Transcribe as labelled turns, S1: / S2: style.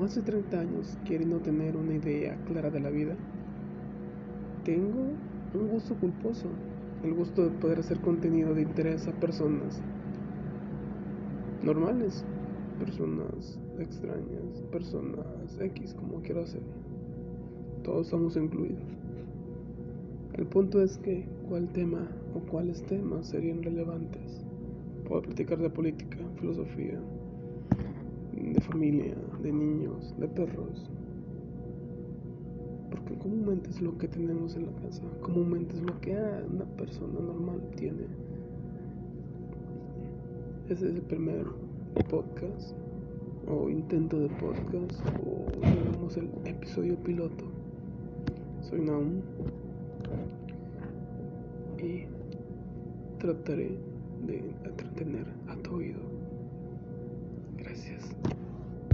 S1: más de 30 años queriendo tener una idea clara de la vida, tengo un gusto culposo, el gusto de poder hacer contenido de interés a personas normales, personas extrañas, personas X, como quiero hacer. Todos estamos incluidos. El punto es que cuál tema o cuáles temas serían relevantes. Puedo platicar de política, filosofía, de familia, de niños, de perros. Porque comúnmente es lo que tenemos en la casa, comúnmente es lo que una persona normal tiene. Ese es el primer podcast o intento de podcast o digamos el episodio piloto. Soy Naum y trataré de entretener